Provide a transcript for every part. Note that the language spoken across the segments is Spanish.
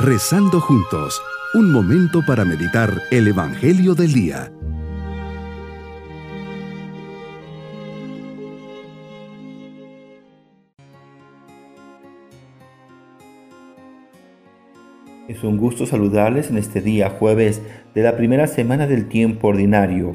Rezando juntos, un momento para meditar el Evangelio del Día. Es un gusto saludarles en este día jueves de la primera semana del tiempo ordinario.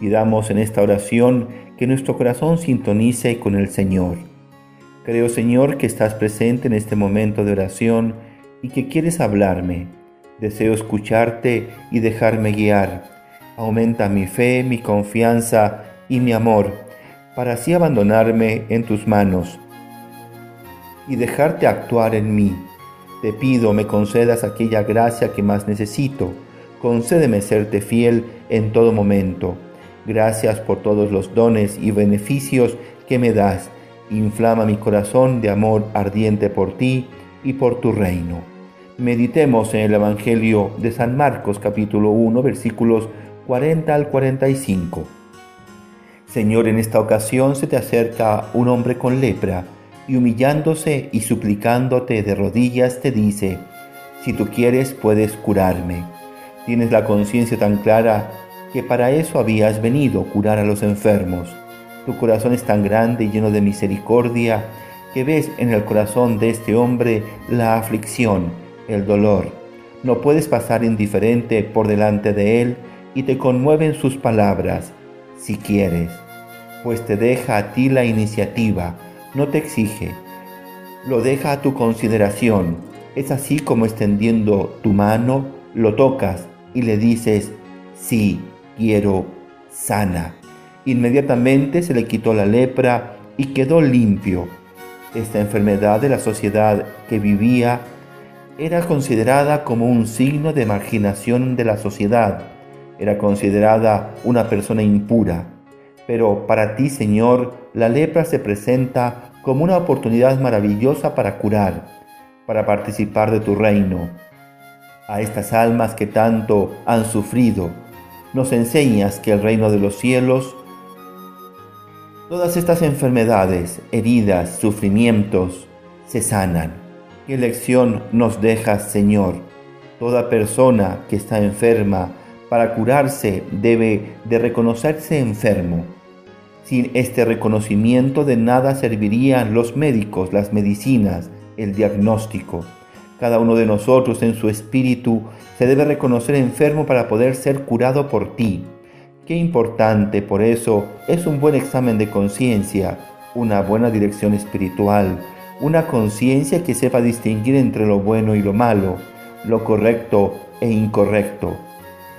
Pidamos en esta oración que nuestro corazón sintonice con el Señor. Creo, Señor, que estás presente en este momento de oración y que quieres hablarme. Deseo escucharte y dejarme guiar. Aumenta mi fe, mi confianza y mi amor, para así abandonarme en tus manos y dejarte actuar en mí te pido me concedas aquella gracia que más necesito. Concédeme serte fiel en todo momento. Gracias por todos los dones y beneficios que me das. Inflama mi corazón de amor ardiente por ti y por tu reino. Meditemos en el Evangelio de San Marcos capítulo 1 versículos 40 al 45. Señor, en esta ocasión se te acerca un hombre con lepra y humillándose y suplicándote de rodillas te dice, si tú quieres puedes curarme. Tienes la conciencia tan clara que para eso habías venido, curar a los enfermos. Tu corazón es tan grande y lleno de misericordia que ves en el corazón de este hombre la aflicción, el dolor. No puedes pasar indiferente por delante de él y te conmueven sus palabras, si quieres, pues te deja a ti la iniciativa no te exige, lo deja a tu consideración. Es así como extendiendo tu mano, lo tocas y le dices, sí, quiero, sana. Inmediatamente se le quitó la lepra y quedó limpio. Esta enfermedad de la sociedad que vivía era considerada como un signo de marginación de la sociedad. Era considerada una persona impura. Pero para ti, Señor, la lepra se presenta como una oportunidad maravillosa para curar, para participar de tu reino. A estas almas que tanto han sufrido, nos enseñas que el reino de los cielos, todas estas enfermedades, heridas, sufrimientos, se sanan. ¿Qué lección nos dejas, Señor? Toda persona que está enferma, para curarse debe de reconocerse enfermo sin este reconocimiento de nada servirían los médicos, las medicinas, el diagnóstico. Cada uno de nosotros en su espíritu se debe reconocer enfermo para poder ser curado por ti. Qué importante, por eso, es un buen examen de conciencia, una buena dirección espiritual, una conciencia que sepa distinguir entre lo bueno y lo malo, lo correcto e incorrecto.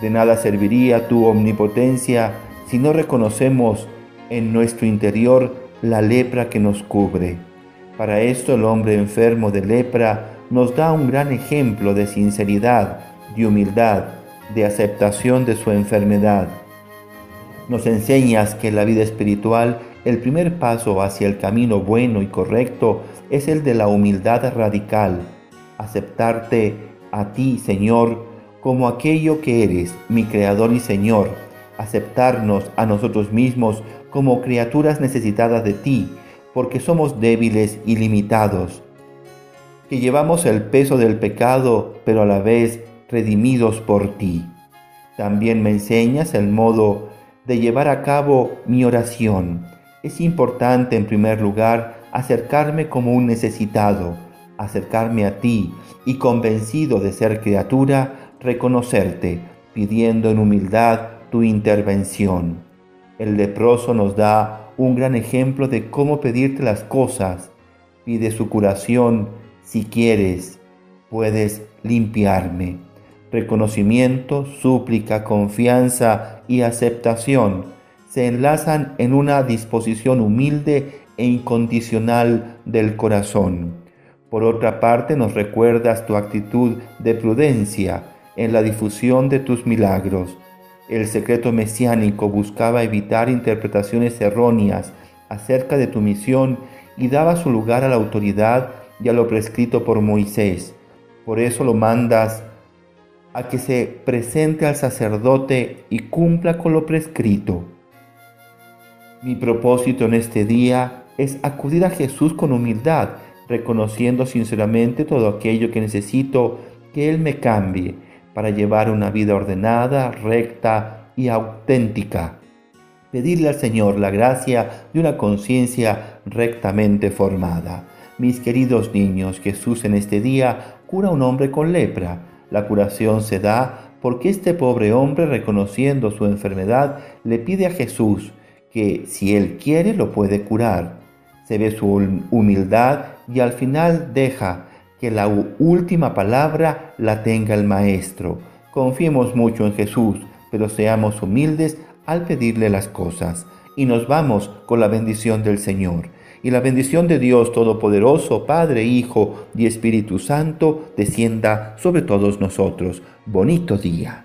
De nada serviría tu omnipotencia si no reconocemos en nuestro interior la lepra que nos cubre. Para esto el hombre enfermo de lepra nos da un gran ejemplo de sinceridad, de humildad, de aceptación de su enfermedad. Nos enseñas que la vida espiritual el primer paso hacia el camino bueno y correcto es el de la humildad radical, aceptarte a ti, Señor, como aquello que eres, mi Creador y Señor, aceptarnos a nosotros mismos como criaturas necesitadas de ti, porque somos débiles y limitados, que llevamos el peso del pecado, pero a la vez redimidos por ti. También me enseñas el modo de llevar a cabo mi oración. Es importante, en primer lugar, acercarme como un necesitado, acercarme a ti y convencido de ser criatura, reconocerte, pidiendo en humildad tu intervención. El leproso nos da un gran ejemplo de cómo pedirte las cosas. Pide su curación si quieres. Puedes limpiarme. Reconocimiento, súplica, confianza y aceptación se enlazan en una disposición humilde e incondicional del corazón. Por otra parte, nos recuerdas tu actitud de prudencia en la difusión de tus milagros el secreto mesiánico buscaba evitar interpretaciones erróneas acerca de tu misión y daba su lugar a la autoridad y a lo prescrito por Moisés. Por eso lo mandas a que se presente al sacerdote y cumpla con lo prescrito. Mi propósito en este día es acudir a Jesús con humildad, reconociendo sinceramente todo aquello que necesito que Él me cambie para llevar una vida ordenada, recta y auténtica. Pedirle al Señor la gracia de una conciencia rectamente formada. Mis queridos niños, Jesús en este día cura a un hombre con lepra. La curación se da porque este pobre hombre, reconociendo su enfermedad, le pide a Jesús que si él quiere lo puede curar. Se ve su humildad y al final deja que la última palabra la tenga el Maestro. Confiemos mucho en Jesús, pero seamos humildes al pedirle las cosas. Y nos vamos con la bendición del Señor. Y la bendición de Dios Todopoderoso, Padre, Hijo y Espíritu Santo, descienda sobre todos nosotros. Bonito día.